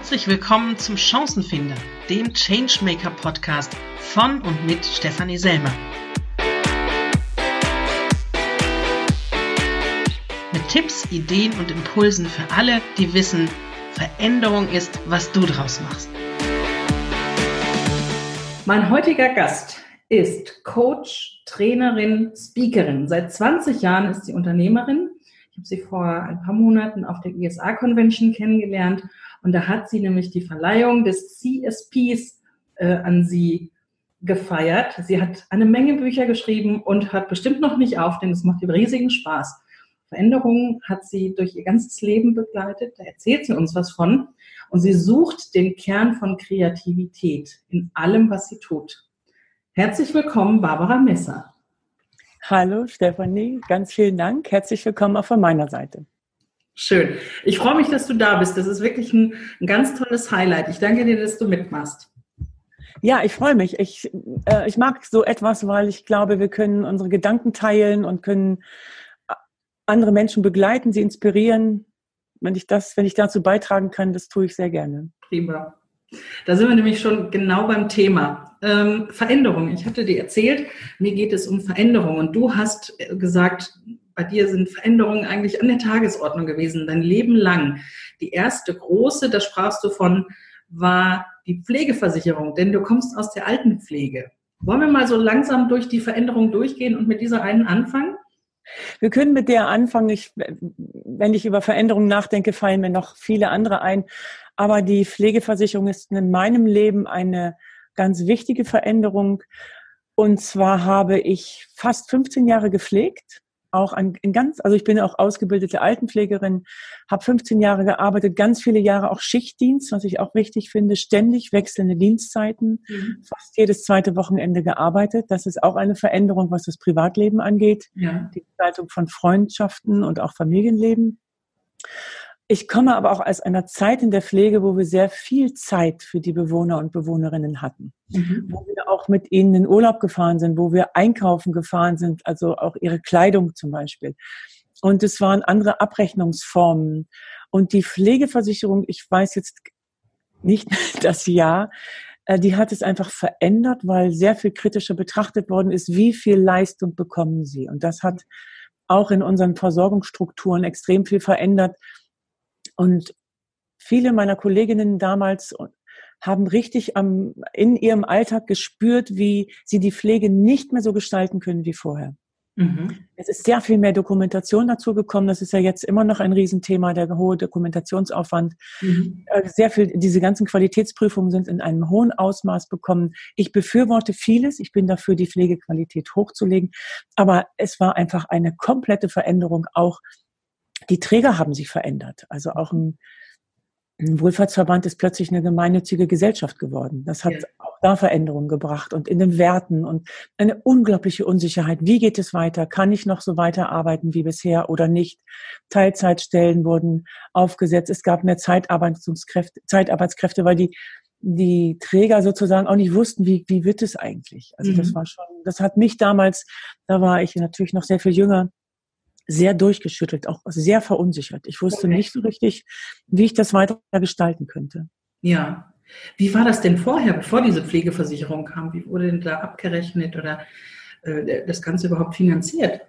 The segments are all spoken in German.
Herzlich willkommen zum Chancenfinder, dem Changemaker Podcast von und mit Stefanie Selmer. Mit Tipps, Ideen und Impulsen für alle, die wissen, Veränderung ist, was du draus machst. Mein heutiger Gast ist Coach, Trainerin, Speakerin. Seit 20 Jahren ist sie Unternehmerin. Ich habe sie vor ein paar Monaten auf der ISA Convention kennengelernt und da hat sie nämlich die Verleihung des CSPs äh, an sie gefeiert. Sie hat eine Menge Bücher geschrieben und hat bestimmt noch nicht auf, denn es macht ihr riesigen Spaß. Veränderungen hat sie durch ihr ganzes Leben begleitet. Da erzählt sie uns was von. Und sie sucht den Kern von Kreativität in allem, was sie tut. Herzlich willkommen, Barbara Messer. Hallo, Stefanie. Ganz vielen Dank. Herzlich willkommen auch von meiner Seite. Schön. Ich freue mich, dass du da bist. Das ist wirklich ein, ein ganz tolles Highlight. Ich danke dir, dass du mitmachst. Ja, ich freue mich. Ich, äh, ich mag so etwas, weil ich glaube, wir können unsere Gedanken teilen und können äh, andere Menschen begleiten, sie inspirieren. Wenn ich das, wenn ich dazu beitragen kann, das tue ich sehr gerne. Prima. Da sind wir nämlich schon genau beim Thema. Ähm, Veränderung. Ich hatte dir erzählt, mir geht es um Veränderung. Und du hast gesagt, bei dir sind Veränderungen eigentlich an der Tagesordnung gewesen, dein Leben lang. Die erste große, da sprachst du von, war die Pflegeversicherung, denn du kommst aus der Altenpflege. Wollen wir mal so langsam durch die Veränderung durchgehen und mit dieser einen anfangen? Wir können mit der anfangen. Ich, wenn ich über Veränderungen nachdenke, fallen mir noch viele andere ein. Aber die Pflegeversicherung ist in meinem Leben eine ganz wichtige Veränderung. Und zwar habe ich fast 15 Jahre gepflegt auch an, in ganz, also ich bin auch ausgebildete Altenpflegerin, habe 15 Jahre gearbeitet, ganz viele Jahre auch Schichtdienst, was ich auch wichtig finde, ständig wechselnde Dienstzeiten, mhm. fast jedes zweite Wochenende gearbeitet. Das ist auch eine Veränderung, was das Privatleben angeht, ja. die Gestaltung von Freundschaften und auch Familienleben. Ich komme aber auch aus einer Zeit in der Pflege, wo wir sehr viel Zeit für die Bewohner und Bewohnerinnen hatten, mhm. wo wir auch mit ihnen in Urlaub gefahren sind, wo wir einkaufen gefahren sind, also auch ihre Kleidung zum Beispiel. Und es waren andere Abrechnungsformen. Und die Pflegeversicherung, ich weiß jetzt nicht das Jahr, äh, die hat es einfach verändert, weil sehr viel kritischer betrachtet worden ist, wie viel Leistung bekommen sie. Und das hat auch in unseren Versorgungsstrukturen extrem viel verändert und viele meiner Kolleginnen damals haben richtig am, in ihrem Alltag gespürt, wie sie die Pflege nicht mehr so gestalten können wie vorher. Mhm. Es ist sehr viel mehr Dokumentation dazu gekommen. Das ist ja jetzt immer noch ein Riesenthema, der hohe Dokumentationsaufwand. Mhm. Äh, sehr viel, diese ganzen Qualitätsprüfungen sind in einem hohen Ausmaß bekommen. Ich befürworte vieles. Ich bin dafür, die Pflegequalität hochzulegen. Aber es war einfach eine komplette Veränderung auch die Träger haben sich verändert. Also auch ein, ein Wohlfahrtsverband ist plötzlich eine gemeinnützige Gesellschaft geworden. Das hat ja. auch da Veränderungen gebracht und in den Werten und eine unglaubliche Unsicherheit. Wie geht es weiter? Kann ich noch so weiterarbeiten wie bisher oder nicht? Teilzeitstellen wurden aufgesetzt. Es gab mehr Zeitarbeitskräfte, Zeitarbeitskräfte weil die die Träger sozusagen auch nicht wussten, wie, wie wird es eigentlich. Also mhm. das war schon, das hat mich damals, da war ich natürlich noch sehr viel jünger, sehr durchgeschüttelt, auch sehr verunsichert. Ich wusste okay. nicht so richtig, wie ich das weiter gestalten könnte. Ja. Wie war das denn vorher, bevor diese Pflegeversicherung kam? Wie wurde denn da abgerechnet oder äh, das Ganze überhaupt finanziert?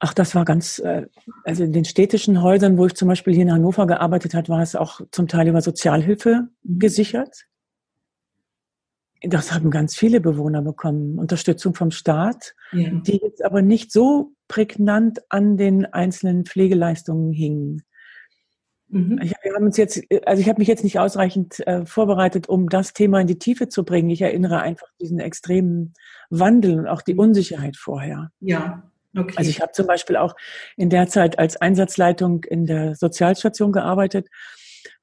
Ach, das war ganz, äh, also in den städtischen Häusern, wo ich zum Beispiel hier in Hannover gearbeitet hat, war es auch zum Teil über Sozialhilfe mhm. gesichert. Das haben ganz viele Bewohner bekommen, Unterstützung vom Staat, ja. die jetzt aber nicht so prägnant an den einzelnen Pflegeleistungen hingen. Mhm. Ich, wir haben uns jetzt, also ich habe mich jetzt nicht ausreichend äh, vorbereitet, um das Thema in die Tiefe zu bringen. Ich erinnere einfach diesen extremen Wandel und auch die mhm. Unsicherheit vorher. Ja. Okay. Also ich habe zum Beispiel auch in der Zeit als Einsatzleitung in der Sozialstation gearbeitet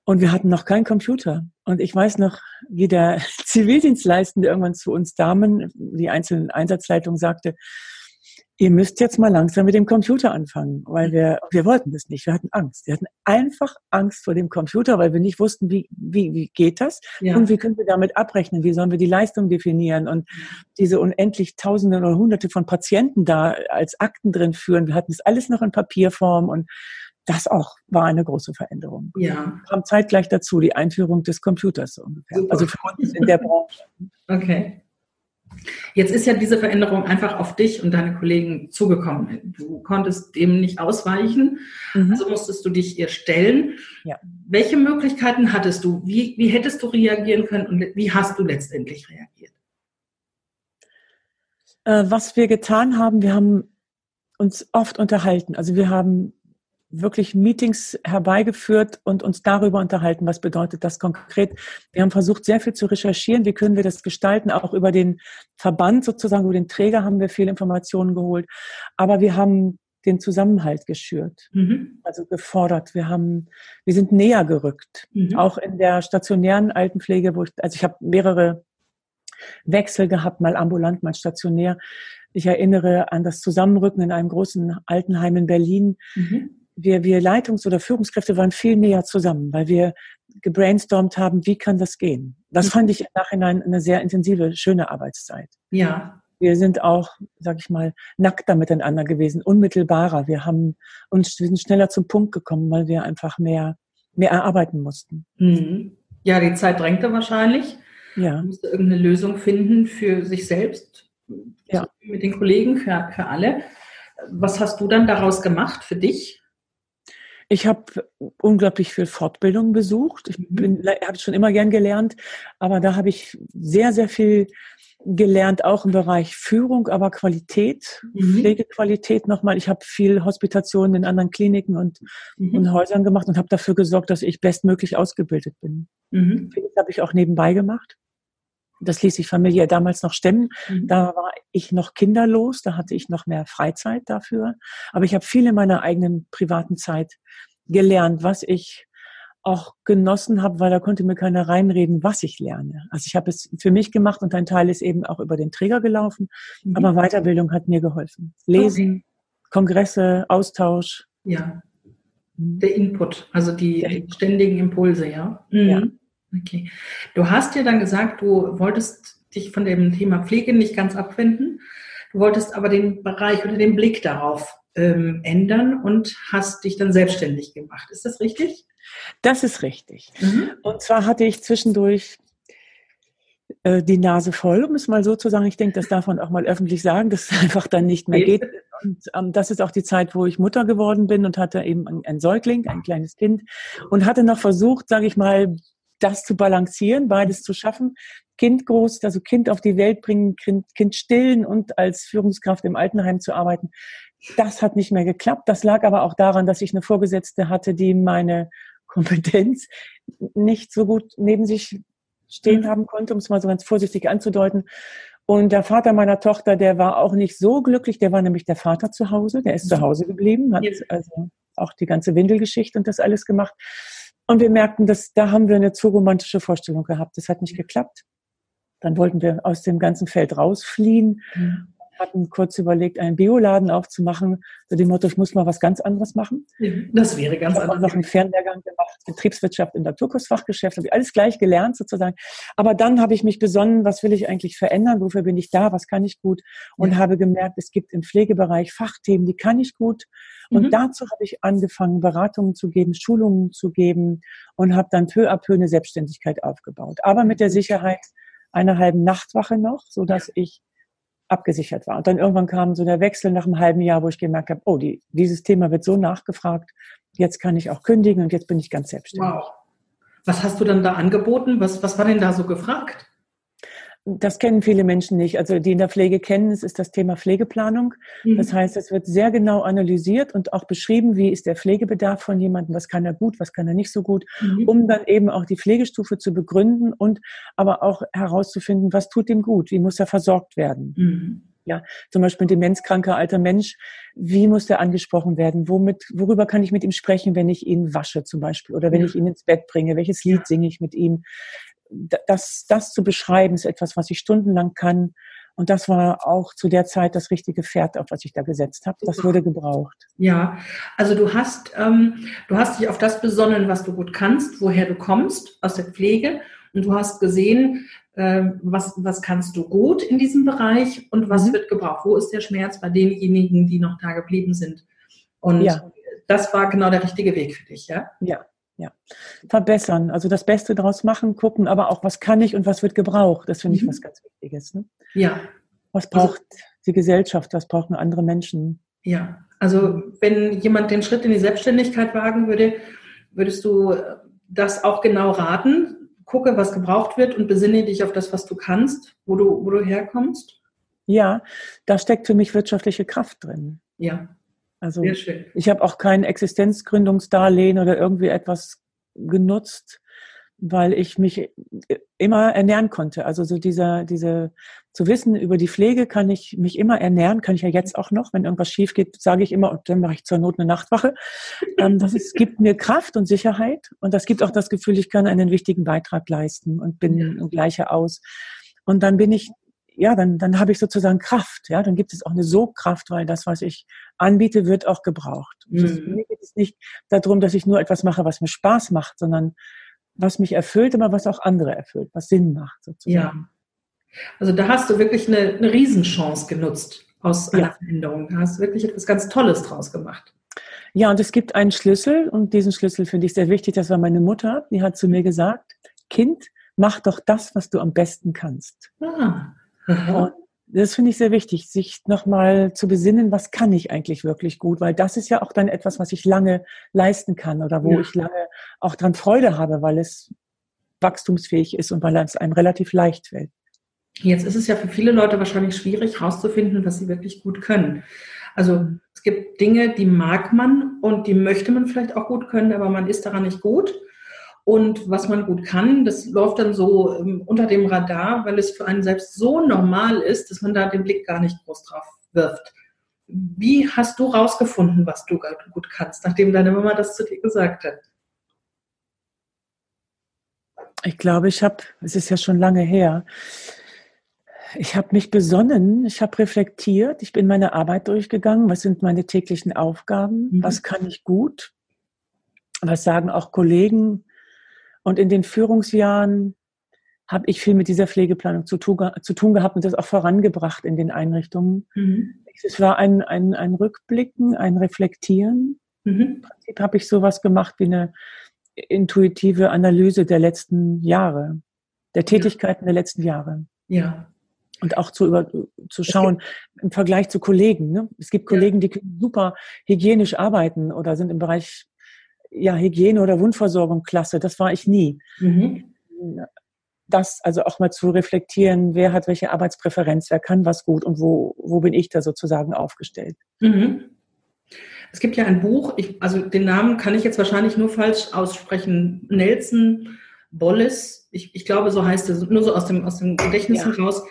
und wir hatten noch keinen Computer. Und ich weiß noch, wie der Zivildienstleistende irgendwann zu uns Damen, die einzelnen Einsatzleitungen sagte, ihr müsst jetzt mal langsam mit dem Computer anfangen, weil wir, wir wollten das nicht. Wir hatten Angst. Wir hatten einfach Angst vor dem Computer, weil wir nicht wussten, wie, wie, wie geht das? Ja. Und wie können wir damit abrechnen? Wie sollen wir die Leistung definieren? Und diese unendlich Tausende oder Hunderte von Patienten da als Akten drin führen. Wir hatten das alles noch in Papierform und das auch war eine große Veränderung. Ja. Kam zeitgleich dazu die Einführung des Computers so ungefähr. Super. Also für uns in der Branche. Okay. Jetzt ist ja diese Veränderung einfach auf dich und deine Kollegen zugekommen. Du konntest dem nicht ausweichen, Mhm. also musstest du dich ihr stellen. Ja. Welche Möglichkeiten hattest du? Wie, wie hättest du reagieren können und wie hast du letztendlich reagiert? Äh, was wir getan haben, wir haben uns oft unterhalten. Also wir haben wirklich Meetings herbeigeführt und uns darüber unterhalten, was bedeutet das konkret. Wir haben versucht, sehr viel zu recherchieren. Wie können wir das gestalten? Auch über den Verband sozusagen, über den Träger haben wir viele Informationen geholt. Aber wir haben den Zusammenhalt geschürt, Mhm. also gefordert. Wir haben, wir sind näher gerückt. Mhm. Auch in der stationären Altenpflege, wo ich, also ich habe mehrere Wechsel gehabt, mal ambulant, mal stationär. Ich erinnere an das Zusammenrücken in einem großen Altenheim in Berlin. Mhm. Wir, wir Leitungs- oder Führungskräfte waren viel näher zusammen, weil wir gebrainstormt haben, wie kann das gehen. Das fand ich im Nachhinein eine sehr intensive, schöne Arbeitszeit. Ja. Wir sind auch, sag ich mal, nackter miteinander gewesen, unmittelbarer. Wir haben uns, wir sind schneller zum Punkt gekommen, weil wir einfach mehr, mehr erarbeiten mussten. Mhm. Ja, die Zeit drängte wahrscheinlich. Ja. Man musste irgendeine Lösung finden für sich selbst, Ja. mit den Kollegen, für, für alle. Was hast du dann daraus gemacht für dich? Ich habe unglaublich viel Fortbildung besucht. Ich Mhm. bin, habe schon immer gern gelernt, aber da habe ich sehr, sehr viel gelernt, auch im Bereich Führung, aber Qualität, Mhm. Pflegequalität nochmal. Ich habe viel Hospitationen in anderen Kliniken und, Mhm. und Häusern gemacht und habe dafür gesorgt, dass ich bestmöglich ausgebildet bin. Mhm. Vieles habe ich auch nebenbei gemacht. Das ließ sich familiär damals noch stemmen. Mhm. Da war ich noch kinderlos, da hatte ich noch mehr Freizeit dafür. Aber ich habe viel in meiner eigenen privaten Zeit gelernt, was ich auch genossen habe, weil da konnte mir keiner reinreden, was ich lerne. Also ich habe es für mich gemacht und ein Teil ist eben auch über den Träger gelaufen. Mhm. Aber Weiterbildung hat mir geholfen. Lesen, Kongresse, Austausch. Ja, der Input, also die, die ständigen Impulse, ja. Mhm. Ja. Okay. Du hast ja dann gesagt, du wolltest dich von dem Thema Pflege nicht ganz abwenden. Du wolltest aber den Bereich oder den Blick darauf ähm, ändern und hast dich dann selbstständig gemacht. Ist das richtig? Das ist richtig. Mhm. Und zwar hatte ich zwischendurch äh, die Nase voll, um es mal so zu sagen. Ich denke, das darf man auch mal öffentlich sagen, dass es einfach dann nicht mehr geht. Und ähm, das ist auch die Zeit, wo ich Mutter geworden bin und hatte eben ein, ein Säugling, ein kleines Kind und hatte noch versucht, sage ich mal, das zu balancieren, beides zu schaffen. Kind groß, also Kind auf die Welt bringen, Kind, kind stillen und als Führungskraft im Altenheim zu arbeiten. Das hat nicht mehr geklappt. Das lag aber auch daran, dass ich eine Vorgesetzte hatte, die meine Kompetenz nicht so gut neben sich stehen Mhm. haben konnte, um es mal so ganz vorsichtig anzudeuten. Und der Vater meiner Tochter, der war auch nicht so glücklich, der war nämlich der Vater zu Hause, der ist zu Hause geblieben, hat also auch die ganze Windelgeschichte und das alles gemacht. Und wir merkten, dass da haben wir eine zu romantische Vorstellung gehabt. Das hat nicht geklappt. Dann wollten wir aus dem ganzen Feld rausfliehen, Mhm. Hatten kurz überlegt, einen Bioladen aufzumachen, so dem Motto, ich muss mal was ganz anderes machen. Das wäre ganz Ich habe auch noch einen anders. Fernlehrgang gemacht, Betriebswirtschaft im Naturkursfachgeschäft, habe ich alles gleich gelernt sozusagen. Aber dann habe ich mich besonnen, was will ich eigentlich verändern, wofür bin ich da, was kann ich gut und Ja. habe gemerkt, es gibt im Pflegebereich Fachthemen, die kann ich gut. Und Mhm. dazu habe ich angefangen, Beratungen zu geben, Schulungen zu geben und habe dann peu à peu eine Selbstständigkeit aufgebaut. Aber mit der Sicherheit einer halben Nachtwache noch, so dass ich abgesichert war. Und dann irgendwann kam so der Wechsel nach einem halben Jahr, wo ich gemerkt habe, oh, die, dieses Thema wird so nachgefragt, jetzt kann ich auch kündigen und jetzt bin ich ganz selbstständig. Wow. Was hast du dann da angeboten? Was, was war denn da so gefragt? Das kennen viele Menschen nicht. Also die in der Pflege kennen, es ist das Thema Pflegeplanung. Mhm. Das heißt, es wird sehr genau analysiert und auch beschrieben, wie ist der Pflegebedarf von jemandem, was kann er gut, was kann er nicht so gut, Mhm. um dann eben auch die Pflegestufe zu begründen und aber auch herauszufinden, was tut ihm gut, wie muss er versorgt werden. Mhm. zum Beispiel ein demenzkranker alter Mensch, wie muss der angesprochen werden? Womit, worüber kann ich mit ihm sprechen, wenn ich ihn wasche zum Beispiel oder wenn Ja. ich ihn ins Bett bringe? Welches Lied Ja. singe ich mit ihm? Da- Das, das zu beschreiben, ist etwas, was ich stundenlang kann. Und das war auch zu der Zeit das richtige Pferd, auf was ich da gesetzt habe. Das wurde gebraucht. Ja, also du hast, ähm, du hast dich auf das besonnen, was du gut kannst, woher du kommst, aus der Pflege. Und du hast gesehen, ähm, was, was kannst du gut in diesem Bereich und was Mhm. wird gebraucht. Wo ist der Schmerz bei denjenigen, die noch da geblieben sind? Und Ja. das war genau der richtige Weg für dich, ja? Ja, ja. Verbessern, also das Beste daraus machen, gucken, aber auch, was kann ich und was wird gebraucht. Das finde ich mhm. was ganz Wichtiges. Ne? Ja. Was also braucht also, die Gesellschaft, was brauchen andere Menschen? Ja, also wenn jemand den Schritt in die Selbstständigkeit wagen würde, würdest du das auch genau raten? Gucke, was gebraucht wird und besinne dich auf das, was du kannst, wo du, wo du herkommst? Ja, da steckt für mich wirtschaftliche Kraft drin. Ja. Also ich habe auch kein Existenzgründungsdarlehen oder irgendwie etwas genutzt, weil ich mich immer ernähren konnte. Also so dieser, diese, zu wissen, über die Pflege kann ich mich immer ernähren, kann ich ja jetzt auch noch. Wenn irgendwas schief geht, sage ich immer, und dann mache ich zur Not eine Nachtwache. Ähm, das ist, gibt mir Kraft und Sicherheit und das gibt auch das Gefühl, ich kann einen wichtigen Beitrag leisten und bin ja. gleiche aus. Und dann bin ich ja, dann, dann habe ich sozusagen Kraft, ja, dann gibt es auch eine Sogkraft, weil das, was ich anbiete, wird auch gebraucht. Mhm. Mir geht es nicht darum, dass ich nur etwas mache, was mir Spaß macht, sondern was mich erfüllt, aber was auch andere erfüllt, was Sinn macht, sozusagen. Ja. Also da hast du wirklich eine, eine Riesenchance genutzt aus einer ja. Veränderung. Da hast du wirklich etwas ganz Tolles draus gemacht. Ja, und es gibt einen Schlüssel und diesen Schlüssel finde ich sehr wichtig. Das war meine Mutter, die hat zu mir gesagt, Kind, mach doch das, was du am besten kannst. Ah. Und das finde ich sehr wichtig, sich nochmal zu besinnen, was kann ich eigentlich wirklich gut, weil das ist ja auch dann etwas, was ich lange leisten kann oder wo ja. ich lange auch dran Freude habe, weil es wachstumsfähig ist und weil es einem relativ leicht fällt. Jetzt ist es ja für viele Leute wahrscheinlich schwierig herauszufinden, was sie wirklich gut können. Also es gibt Dinge, die mag man und die möchte man vielleicht auch gut können, aber man ist daran nicht gut. Und was man gut kann, das läuft dann so ähm, unter dem Radar, weil es für einen selbst so normal ist, dass man da den Blick gar nicht groß drauf wirft. Wie hast du rausgefunden, was du gut kannst, nachdem deine Mama das zu dir gesagt hat? Ich glaube, ich habe, es ist ja schon lange her, ich habe mich besonnen, ich habe reflektiert, ich bin meine Arbeit durchgegangen, was sind meine täglichen Aufgaben, mhm. was kann ich gut, was sagen auch Kollegen, und in den Führungsjahren habe ich viel mit dieser Pflegeplanung zu tun, zu tun gehabt und das auch vorangebracht in den Einrichtungen. Mhm. Es war ein, ein, ein Rückblicken, ein Reflektieren. Mhm. Im Prinzip habe ich sowas gemacht wie eine intuitive Analyse der letzten Jahre, der Tätigkeiten ja. der letzten Jahre. Ja. Und auch zu, über, zu schauen im Vergleich zu Kollegen. Ne? Es gibt Kollegen, ja. die super hygienisch arbeiten oder sind im Bereich ja, Hygiene oder Wundversorgung klasse. Das war ich nie. Mhm. Das also auch mal zu reflektieren, wer hat welche Arbeitspräferenz, wer kann was gut und wo, wo bin ich da sozusagen aufgestellt. Mhm. Es gibt ja ein Buch, ich, also den Namen kann ich jetzt wahrscheinlich nur falsch aussprechen. Nelson Bolles, ich, ich glaube, so heißt es, nur so aus dem, aus dem Gedächtnis ja. heraus.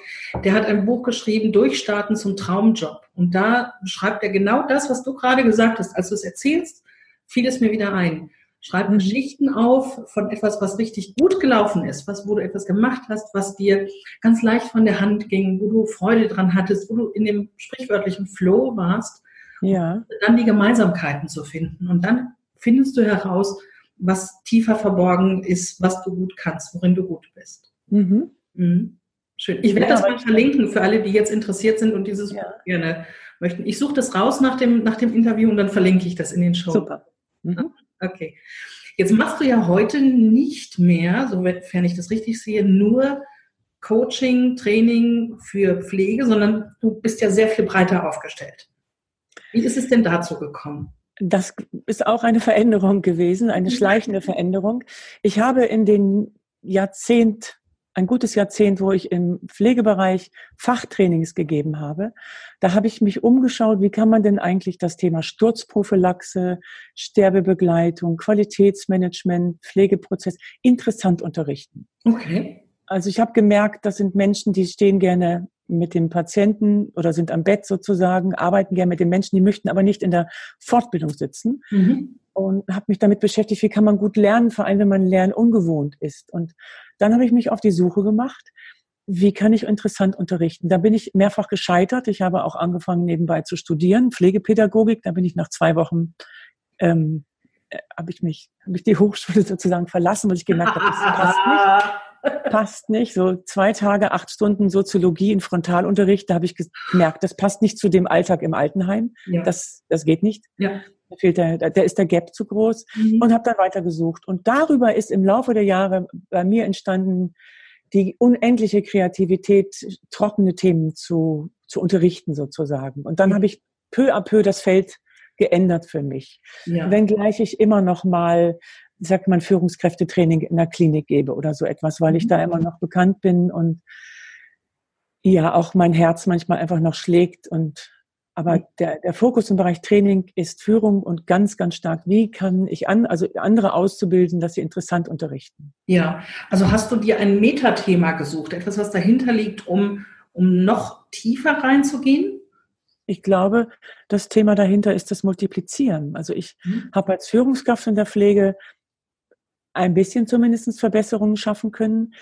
Der hat ein Buch geschrieben, Durchstarten zum Traumjob. Und da beschreibt er genau das, was du gerade gesagt hast, als du es erzählst fiel es mir wieder ein. Schreib. Geschichten auf von etwas, was richtig gut gelaufen ist, was, wo du etwas gemacht hast, was dir ganz leicht von der Hand ging, wo du Freude dran hattest, wo du in dem sprichwörtlichen Flow warst. Ja. Dann die Gemeinsamkeiten zu finden. Und dann findest du heraus, was tiefer verborgen ist, was du gut kannst, worin du gut bist. Mhm. Mhm. Schön. Ich werde ja, das mal verlinken für alle, die jetzt interessiert sind und dieses ja. gerne möchten. Ich suche das raus nach dem, nach dem Interview und dann verlinke ich das in den Show. Super. Mhm. Okay. Jetzt machst du ja heute nicht mehr, sofern ich das richtig sehe, nur Coaching, Training für Pflege, sondern du bist ja sehr viel breiter aufgestellt. Wie ist es denn dazu gekommen? Das ist auch eine Veränderung gewesen, eine mhm. schleichende Veränderung. Ich habe in den Jahrzehnt ein gutes Jahrzehnt, wo ich im Pflegebereich Fachtrainings gegeben habe. Da habe ich mich umgeschaut, wie kann man denn eigentlich das Thema Sturzprophylaxe, Sterbebegleitung, Qualitätsmanagement, Pflegeprozess interessant unterrichten. Okay. Also ich habe gemerkt, das sind Menschen, die stehen gerne mit dem Patienten oder sind am Bett sozusagen, arbeiten gerne mit den Menschen, die möchten aber nicht in der Fortbildung sitzen. Mhm. Und habe mich damit beschäftigt, wie kann man gut lernen, vor allem wenn man Lernen ungewohnt ist. Und dann habe ich mich auf die Suche gemacht, wie kann ich interessant unterrichten. Da bin ich mehrfach gescheitert. Ich habe auch angefangen, nebenbei zu studieren, Pflegepädagogik. Da bin ich nach zwei Wochen, ähm, äh, habe ich mich, habe ich die Hochschule sozusagen verlassen, weil ich gemerkt habe, das passt nicht. Passt nicht. So zwei Tage, acht Stunden Soziologie in Frontalunterricht, da habe ich gemerkt, das passt nicht zu dem Alltag im Altenheim. Ja. Das, das geht nicht. Ja Da fehlt der, da ist der Gap zu groß mhm. und habe dann weitergesucht. Und darüber ist im Laufe der Jahre bei mir entstanden, die unendliche Kreativität, trockene Themen zu, zu unterrichten sozusagen. Und dann mhm. habe ich peu à peu das Feld geändert für mich. Ja. Wenngleich ich immer noch mal, sagt man, Führungskräftetraining in der Klinik gebe oder so etwas, weil ich da immer noch bekannt bin und ja, auch mein Herz manchmal einfach noch schlägt und aber der, der Fokus im Bereich Training ist Führung und ganz, ganz stark, wie kann ich an, also andere auszubilden, dass sie interessant unterrichten. Ja, also hast du dir ein Metathema gesucht, etwas, was dahinter liegt, um, um noch tiefer reinzugehen? Ich glaube, das Thema dahinter ist das Multiplizieren. Also ich mhm. habe als Führungskraft in der Pflege ein bisschen zumindest Verbesserungen schaffen können.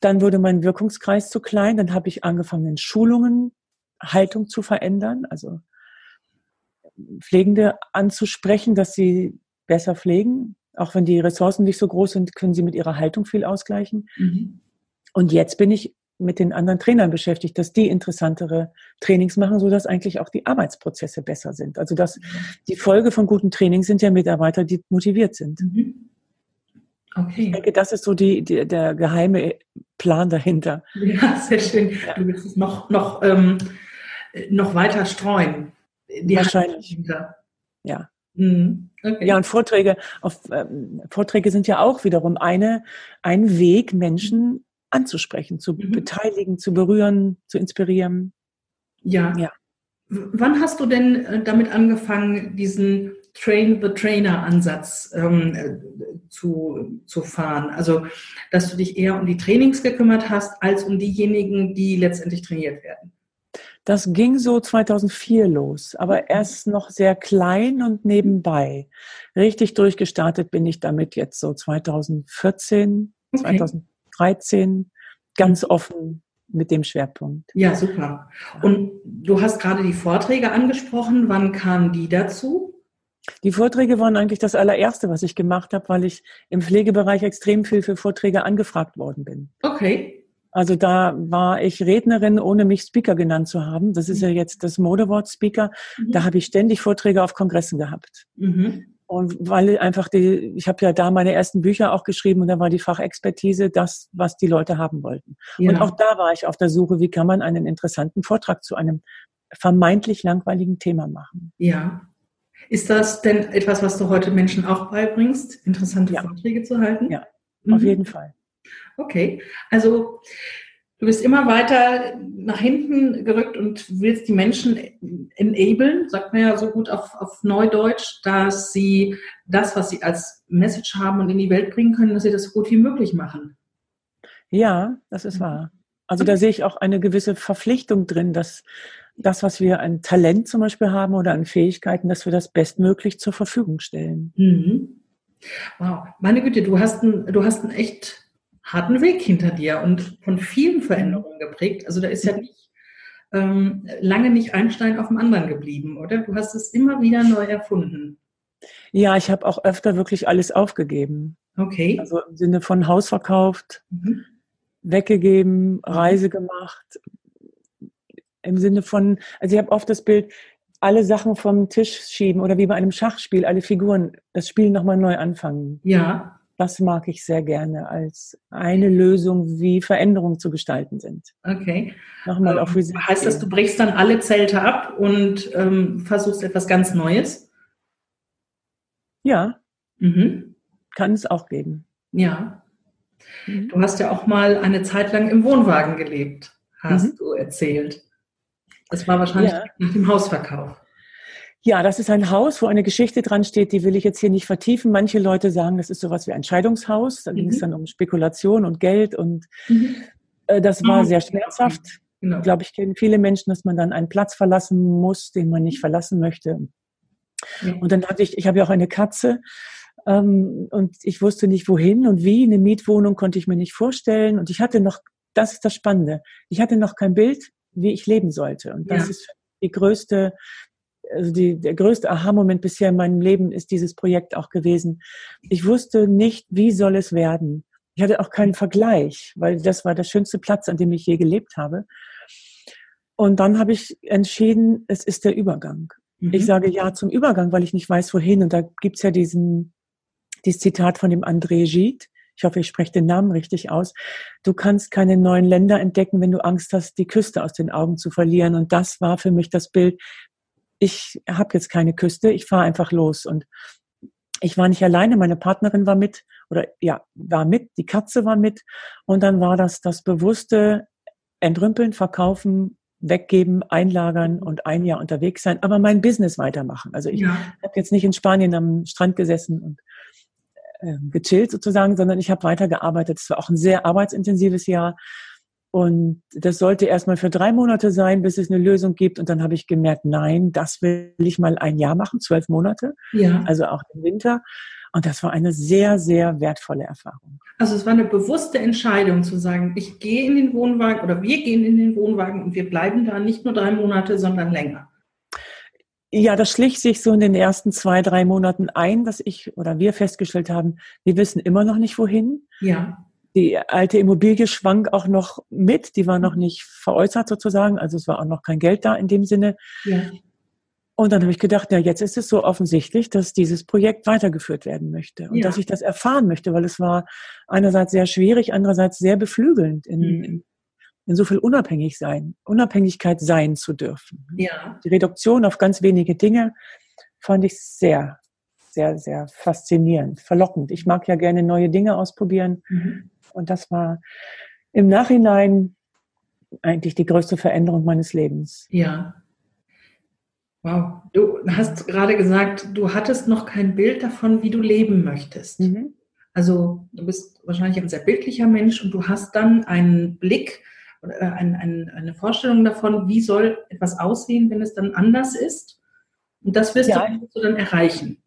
Dann wurde mein Wirkungskreis zu klein. Dann habe ich angefangen, in Schulungen Haltung zu verändern, also Pflegende anzusprechen, dass sie besser pflegen. Auch wenn die Ressourcen nicht so groß sind, können sie mit ihrer Haltung viel ausgleichen. Mhm. Und jetzt bin ich mit den anderen Trainern beschäftigt, dass die interessantere Trainings machen, so dass eigentlich auch die Arbeitsprozesse besser sind. Also dass die Folge von guten Trainings sind ja Mitarbeiter, die motiviert sind. Mhm. Okay. Ich denke, das ist so die, die, der geheime Plan dahinter. Ja, sehr schön. Ja. Du willst es noch, noch, ähm, noch weiter streuen. Die Wahrscheinlich. Ja. Mhm. Okay. Ja, und Vorträge, auf, ähm, Vorträge sind ja auch wiederum eine, ein Weg, Menschen anzusprechen, zu mhm. beteiligen, zu berühren, zu inspirieren. Ja. ja. Wann hast du denn äh, damit angefangen, diesen Train the Trainer Ansatz ähm, äh, zu, zu fahren? Also, dass du dich eher um die Trainings gekümmert hast, als um diejenigen, die letztendlich trainiert werden. Das ging so 2004 los, aber erst noch sehr klein und nebenbei. Richtig durchgestartet bin ich damit jetzt so 2014, okay. 2013, ganz offen mit dem Schwerpunkt. Ja, super. Und du hast gerade die Vorträge angesprochen. Wann kamen die dazu? Die Vorträge waren eigentlich das allererste, was ich gemacht habe, weil ich im Pflegebereich extrem viel für Vorträge angefragt worden bin. Okay. Also da war ich Rednerin, ohne mich Speaker genannt zu haben. Das ist ja jetzt das Modewort Speaker. Mhm. Da habe ich ständig Vorträge auf Kongressen gehabt. Mhm. Und weil einfach die, ich habe ja da meine ersten Bücher auch geschrieben und da war die Fachexpertise das, was die Leute haben wollten. Ja. Und auch da war ich auf der Suche, wie kann man einen interessanten Vortrag zu einem vermeintlich langweiligen Thema machen. Ja. Ist das denn etwas, was du heute Menschen auch beibringst, interessante ja. Vorträge zu halten? Ja, mhm. auf jeden Fall. Okay, also du bist immer weiter nach hinten gerückt und willst die Menschen enablen, sagt man ja so gut auf, auf Neudeutsch, dass sie das, was sie als Message haben und in die Welt bringen können, dass sie das so gut wie möglich machen. Ja, das ist wahr. Also da sehe ich auch eine gewisse Verpflichtung drin, dass das, was wir an Talent zum Beispiel haben oder an Fähigkeiten, dass wir das bestmöglich zur Verfügung stellen. Mhm. Wow, meine Güte, du hast einen, du hast einen echt harten Weg hinter dir und von vielen Veränderungen geprägt. Also da ist ja nicht ähm, lange nicht ein Stein auf dem anderen geblieben, oder? Du hast es immer wieder neu erfunden. Ja, ich habe auch öfter wirklich alles aufgegeben. Okay. Also im Sinne von Haus verkauft, mhm. weggegeben, Reise gemacht, im Sinne von, also ich habe oft das Bild, alle Sachen vom Tisch schieben oder wie bei einem Schachspiel, alle Figuren, das Spiel nochmal neu anfangen. Ja. Das mag ich sehr gerne als eine Lösung, wie Veränderungen zu gestalten sind. Okay. Nochmal ähm, auf Reset Heißt das, du brichst dann alle Zelte ab und ähm, versuchst etwas ganz Neues? Ja. Mhm. Kann es auch geben. Ja. Mhm. Du hast ja auch mal eine Zeit lang im Wohnwagen gelebt, hast mhm. du erzählt. Das war wahrscheinlich ja. nach dem Hausverkauf. Ja, das ist ein Haus, wo eine Geschichte dran steht, die will ich jetzt hier nicht vertiefen. Manche Leute sagen, das ist sowas wie ein Scheidungshaus. Da mhm. ging es mhm. dann um Spekulation und Geld und mhm. äh, das war mhm. sehr schmerzhaft. Genau. Glaube ich, kennen viele Menschen, dass man dann einen Platz verlassen muss, den man nicht verlassen möchte. Und dann hatte ich, ich habe ja auch eine Katze ähm, und ich wusste nicht wohin und wie. Eine Mietwohnung konnte ich mir nicht vorstellen und ich hatte noch, das ist das Spannende, ich hatte noch kein Bild wie ich leben sollte. Und das ja. ist die größte, also die, der größte Aha-Moment bisher in meinem Leben ist dieses Projekt auch gewesen. Ich wusste nicht, wie soll es werden. Ich hatte auch keinen Vergleich, weil das war der schönste Platz, an dem ich je gelebt habe. Und dann habe ich entschieden, es ist der Übergang. Mhm. Ich sage ja zum Übergang, weil ich nicht weiß, wohin. Und da gibt's ja diesen, dieses Zitat von dem André Gide. Ich hoffe, ich spreche den Namen richtig aus. Du kannst keine neuen Länder entdecken, wenn du Angst hast, die Küste aus den Augen zu verlieren. Und das war für mich das Bild. Ich habe jetzt keine Küste, ich fahre einfach los. Und ich war nicht alleine, meine Partnerin war mit oder ja, war mit, die Katze war mit. Und dann war das das bewusste Entrümpeln, Verkaufen, weggeben, einlagern und ein Jahr unterwegs sein, aber mein Business weitermachen. Also ich ja. habe jetzt nicht in Spanien am Strand gesessen und äh, gechillt sozusagen, sondern ich habe weitergearbeitet. Es war auch ein sehr arbeitsintensives Jahr. Und das sollte erstmal für drei Monate sein, bis es eine Lösung gibt. Und dann habe ich gemerkt, nein, das will ich mal ein Jahr machen, zwölf Monate. Ja. Also auch im Winter. Und das war eine sehr, sehr wertvolle Erfahrung. Also es war eine bewusste Entscheidung zu sagen, ich gehe in den Wohnwagen oder wir gehen in den Wohnwagen und wir bleiben da nicht nur drei Monate, sondern länger. Ja, das schlich sich so in den ersten zwei, drei Monaten ein, dass ich oder wir festgestellt haben, wir wissen immer noch nicht wohin. Ja. Die alte Immobilie schwank auch noch mit, die war noch nicht veräußert sozusagen, also es war auch noch kein Geld da in dem Sinne. Ja. Und dann habe ich gedacht, ja, jetzt ist es so offensichtlich, dass dieses Projekt weitergeführt werden möchte und ja. dass ich das erfahren möchte, weil es war einerseits sehr schwierig, andererseits sehr beflügelnd, in, mhm. in, in so viel unabhängig sein, Unabhängigkeit sein zu dürfen. Ja. Die Reduktion auf ganz wenige Dinge fand ich sehr, sehr, sehr faszinierend, verlockend. Ich mag ja gerne neue Dinge ausprobieren mhm. und das war im Nachhinein eigentlich die größte Veränderung meines Lebens. Ja. Wow, du hast gerade gesagt, du hattest noch kein Bild davon, wie du leben möchtest. Mhm. Also du bist wahrscheinlich ein sehr bildlicher Mensch und du hast dann einen Blick oder äh, ein, ein, eine Vorstellung davon, wie soll etwas aussehen, wenn es dann anders ist. Und das wirst, ja. du, wirst du dann erreichen.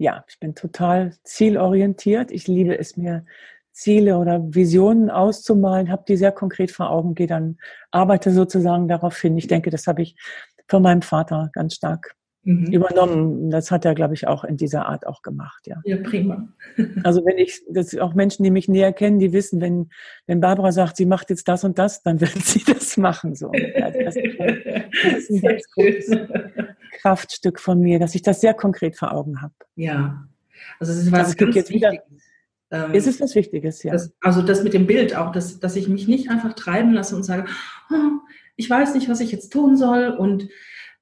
Ja, ich bin total zielorientiert. Ich liebe es mir, Ziele oder Visionen auszumalen, habe die sehr konkret vor Augen, gehe dann, arbeite sozusagen darauf hin. Ich denke, das habe ich von meinem Vater ganz stark mhm. übernommen. Das hat er, glaube ich, auch in dieser Art auch gemacht, ja. Ja, prima. also wenn ich, das auch Menschen, die mich näher kennen, die wissen, wenn, wenn Barbara sagt, sie macht jetzt das und das, dann wird sie das machen, so. Also das, ist ein ganz großes Kraftstück von mir, dass ich das sehr konkret vor Augen habe. Ja. Also es ist was es gibt jetzt wieder, ähm, es ist was Wichtiges, ja. Das, also das mit dem Bild auch, dass, dass ich mich nicht einfach treiben lasse und sage, oh, ich weiß nicht, was ich jetzt tun soll und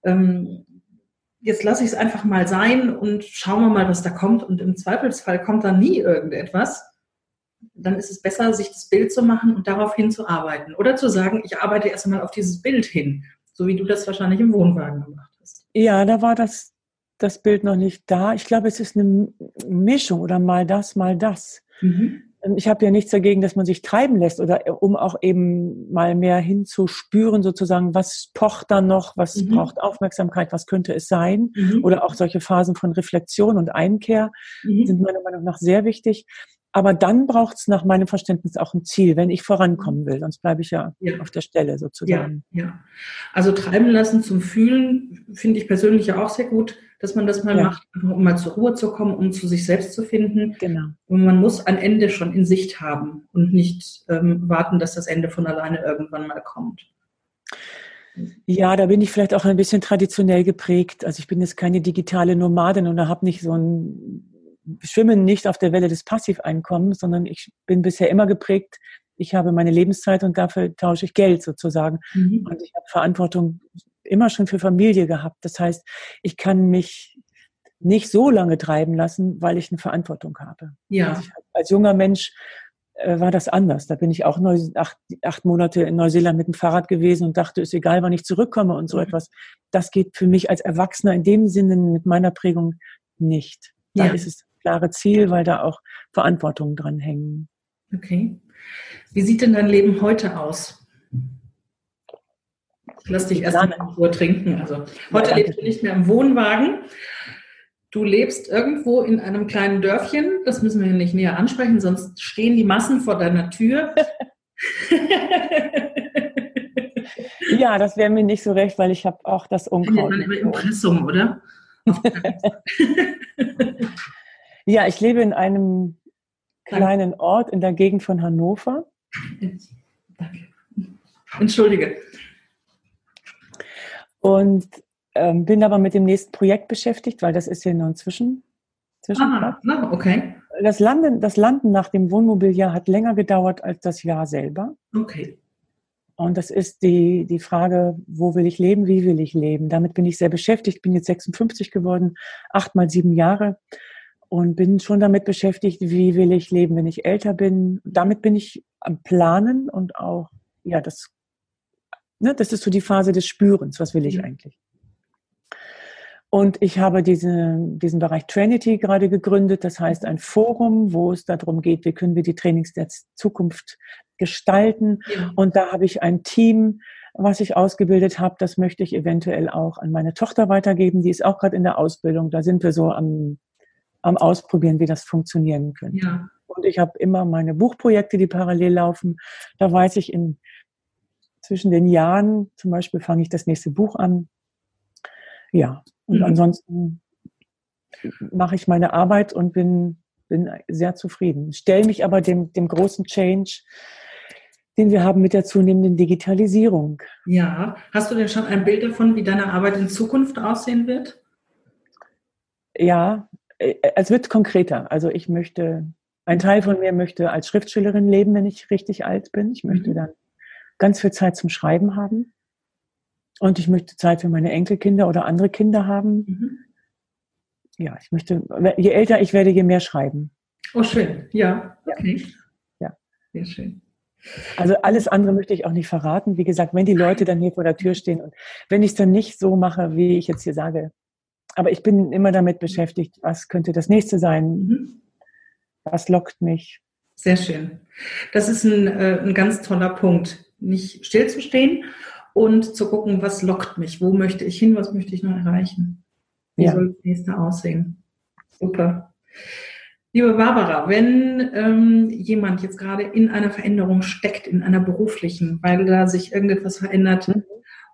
ähm, jetzt lasse ich es einfach mal sein und schauen wir mal, was da kommt. Und im Zweifelsfall kommt da nie irgendetwas. Dann ist es besser, sich das Bild zu machen und darauf hinzuarbeiten. Oder zu sagen, ich arbeite erst einmal auf dieses Bild hin, so wie du das wahrscheinlich im Wohnwagen gemacht. Ja, da war das, das Bild noch nicht da. Ich glaube, es ist eine Mischung oder mal das, mal das. Mhm. Ähm, ich habe ja nichts dagegen, dass man sich treiben lässt oder äh, um auch eben mal mehr hinzuspüren, sozusagen, was pocht dann noch, was mhm. braucht Aufmerksamkeit, was könnte es sein? Mhm. Oder auch solche Phasen von Reflexion und Einkehr mhm. sind meiner Meinung nach sehr wichtig. Aber dann braucht es nach meinem Verständnis auch ein Ziel, wenn ich vorankommen will, sonst bleibe ich ja, ja, auf der Stelle sozusagen. Ja, ja. Also treiben lassen zum Fühlen finde ich persönlich ja auch sehr gut dass man das mal ja. macht, um mal zur Ruhe zu kommen, um zu sich selbst zu finden. Genau. Und man muss ein Ende schon in Sicht haben und nicht ähm, warten, dass das Ende von alleine irgendwann mal kommt. Ja, da bin ich vielleicht auch ein bisschen traditionell geprägt. Also ich bin jetzt keine digitale Nomadin und habe nicht so ein Schwimmen nicht auf der Welle des Passiveinkommens, sondern ich bin bisher immer geprägt. Ich habe meine Lebenszeit und dafür tausche ich Geld sozusagen. Mhm. Und ich habe Verantwortung immer schon für Familie gehabt. Das heißt, ich kann mich nicht so lange treiben lassen, weil ich eine Verantwortung habe. Ja. Also als junger Mensch äh, war das anders. Da bin ich auch neu, acht, acht, Monate in Neuseeland mit dem Fahrrad gewesen und dachte, ist egal, wann ich zurückkomme und so mhm. etwas. Das geht für mich als Erwachsener in dem Sinne mit meiner Prägung nicht. Da ja. ist es klare Ziel, weil da auch Verantwortungen dran hängen. Okay. Wie sieht denn dein Leben heute aus? Lass dich erst mal Ruhe trinken. Also heute ja, lebst du nicht mehr im Wohnwagen. Du lebst irgendwo in einem kleinen Dörfchen. Das müssen wir nicht näher ansprechen, sonst stehen die Massen vor deiner Tür. ja, das wäre mir nicht so recht, weil ich habe auch das Unkraut. Immer Impressum, oder? ja, ich lebe in einem kleinen Ort in der Gegend von Hannover. Danke. Entschuldige. Und ähm, bin aber mit dem nächsten Projekt beschäftigt, weil das ist ja nur inzwischen. Ah, ah, okay. Das Landen, das Landen nach dem Wohnmobiljahr hat länger gedauert als das Jahr selber. Okay. Und das ist die, die Frage, wo will ich leben, wie will ich leben? Damit bin ich sehr beschäftigt, bin jetzt 56 geworden, acht mal sieben Jahre und bin schon damit beschäftigt, wie will ich leben, wenn ich älter bin. Damit bin ich am Planen und auch, ja, das, ne, das ist so die Phase des Spürens, was will ich eigentlich. Und ich habe diese, diesen Bereich Trinity gerade gegründet, das heißt ein Forum, wo es darum geht, wie können wir die Trainings der Zukunft gestalten. Ja. Und da habe ich ein Team, was ich ausgebildet habe, das möchte ich eventuell auch an meine Tochter weitergeben. Die ist auch gerade in der Ausbildung. Da sind wir so am, am Ausprobieren, wie das funktionieren könnte. Ja. Und ich habe immer meine Buchprojekte, die parallel laufen. Da weiß ich in zwischen den Jahren, zum Beispiel fange ich das nächste Buch an. Ja, und mhm. ansonsten mache ich meine Arbeit und bin, bin sehr zufrieden. Stelle mich aber dem, dem großen Change, den wir haben mit der zunehmenden Digitalisierung. Ja, hast du denn schon ein Bild davon, wie deine Arbeit in Zukunft aussehen wird? Ja, es wird konkreter. Also ich möchte, ein Teil von mir möchte als Schriftstellerin leben, wenn ich richtig alt bin. Ich möchte mhm. dann ganz viel Zeit zum Schreiben haben. Und ich möchte Zeit für meine Enkelkinder oder andere Kinder haben. Mhm. Ja, ich möchte, je älter ich werde, je mehr schreiben. Oh, schön. Ja, okay. Ja. Sehr schön. Also alles andere möchte ich auch nicht verraten. Wie gesagt, wenn die Leute dann hier vor der Tür stehen und wenn ich es dann nicht so mache, wie ich jetzt hier sage. Aber ich bin immer damit beschäftigt, was könnte das nächste sein? Mhm. Was lockt mich? Sehr schön. Das ist ein, äh, ein ganz toller Punkt, nicht stillzustehen und zu gucken, was lockt mich, wo möchte ich hin, was möchte ich noch erreichen. Wie ja. soll das nächste aussehen? Super. Liebe Barbara, wenn ähm, jemand jetzt gerade in einer Veränderung steckt, in einer beruflichen, weil da sich irgendetwas verändert mhm.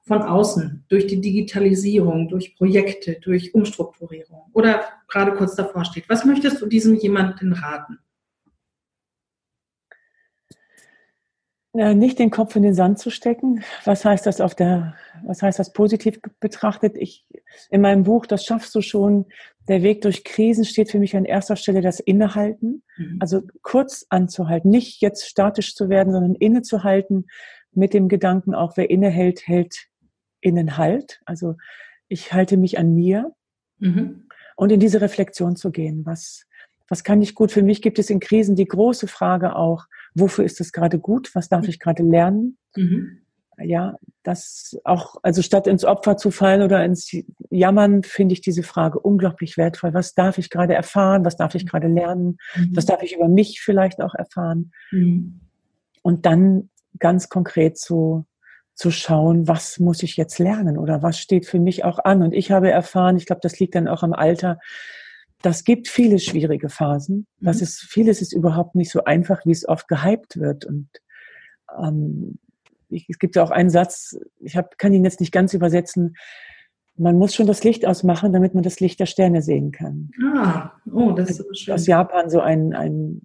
Von außen, durch die Digitalisierung, durch Projekte, durch Umstrukturierung oder gerade kurz davor steht, was möchtest du diesem jemanden raten? nicht den Kopf in den Sand zu stecken. Was heißt das auf der, was heißt das positiv betrachtet? Ich, in meinem Buch, das schaffst du schon. Der Weg durch Krisen steht für mich an erster Stelle das Innehalten. Mhm. Also kurz anzuhalten, nicht jetzt statisch zu werden, sondern innezuhalten mit dem Gedanken auch, wer innehält, hält Innenhalt. Also ich halte mich an mir mhm. und in diese Reflexion zu gehen. Was, was kann ich gut? Für mich gibt es in Krisen die große Frage auch, wofür ist es gerade gut, was darf ich gerade lernen. Mhm. Ja, das auch, also statt ins Opfer zu fallen oder ins Jammern, finde ich diese Frage unglaublich wertvoll. Was darf ich gerade erfahren? Was darf ich gerade lernen? Mhm. Was darf ich über mich vielleicht auch erfahren? Mhm. Und dann ganz konkret zu, zu schauen, was muss ich jetzt lernen oder was steht für mich auch an. Und ich habe erfahren, ich glaube, das liegt dann auch am Alter, das gibt viele schwierige Phasen. Das mhm. ist, vieles ist überhaupt nicht so einfach, wie es oft gehypt wird. Und ähm, ich, es gibt ja auch einen Satz, ich hab, kann ihn jetzt nicht ganz übersetzen, man muss schon das Licht ausmachen, damit man das Licht der Sterne sehen kann. Ah, oh, das ist aber schön. Aus Japan so ein, ein,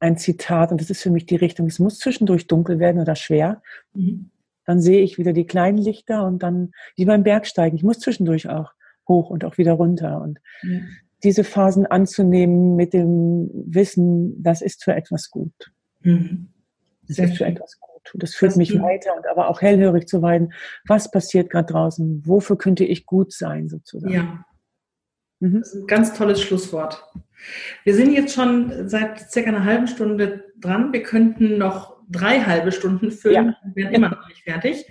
ein Zitat, und das ist für mich die Richtung, es muss zwischendurch dunkel werden oder schwer. Mhm. Dann sehe ich wieder die kleinen Lichter und dann, wie beim Bergsteigen, ich muss zwischendurch auch hoch und auch wieder runter. Und mhm diese Phasen anzunehmen mit dem Wissen, das ist für etwas gut. Mhm. Das ist für etwas gut. Das führt das mich weiter und aber auch hellhörig zu werden. Was passiert gerade draußen? Wofür könnte ich gut sein, sozusagen? Ja. Mhm. Das ist ein ganz tolles Schlusswort. Wir sind jetzt schon seit circa einer halben Stunde dran. Wir könnten noch drei halbe Stunden füllen ja. und wären immer noch nicht fertig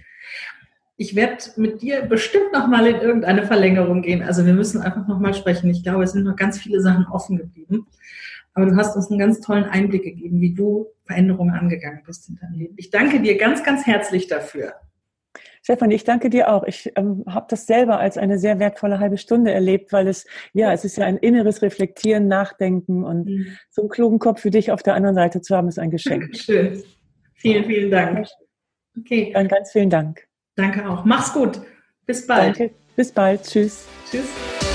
ich werde mit dir bestimmt noch mal in irgendeine Verlängerung gehen. Also wir müssen einfach noch mal sprechen. Ich glaube, es sind noch ganz viele Sachen offen geblieben. Aber du hast uns einen ganz tollen Einblick gegeben, wie du Veränderungen angegangen bist in deinem Leben. Ich danke dir ganz, ganz herzlich dafür. Stefan, ich danke dir auch. Ich ähm, habe das selber als eine sehr wertvolle halbe Stunde erlebt, weil es, ja, es ist ja ein inneres Reflektieren, Nachdenken und mhm. so einen klugen Kopf für dich auf der anderen Seite zu haben, ist ein Geschenk. Schön. Vielen, vielen Dank. Okay. Dann ganz vielen Dank. Danke auch. Mach's gut. Bis bald. Danke. Bis bald. Tschüss. Tschüss.